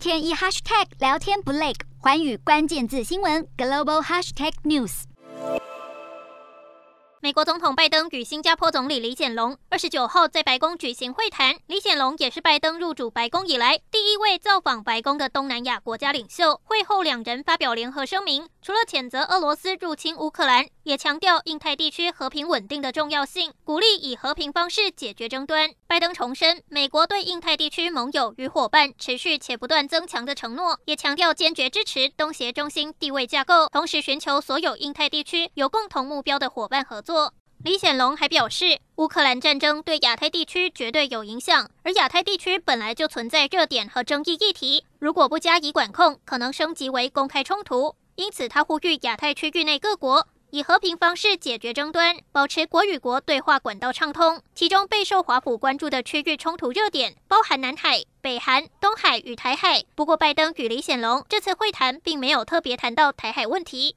天一 hashtag 聊天不累，环宇关键字新闻 global hashtag news。美国总统拜登与新加坡总理李显龙二十九号在白宫举行会谈。李显龙也是拜登入主白宫以来第一位造访白宫的东南亚国家领袖。会后，两人发表联合声明，除了谴责俄罗斯入侵乌克兰，也强调印太地区和平稳定的重要性，鼓励以和平方式解决争端。拜登重申美国对印太地区盟友与伙伴持续且不断增强的承诺，也强调坚决支持东协中心地位架构，同时寻求所有印太地区有共同目标的伙伴合作。李显龙还表示，乌克兰战争对亚太地区绝对有影响，而亚太地区本来就存在热点和争议议题，如果不加以管控，可能升级为公开冲突。因此，他呼吁亚太区域内各国以和平方式解决争端，保持国与国对话管道畅通。其中备受华府关注的区域冲突热点包含南海、北韩、东海与台海。不过，拜登与李显龙这次会谈并没有特别谈到台海问题。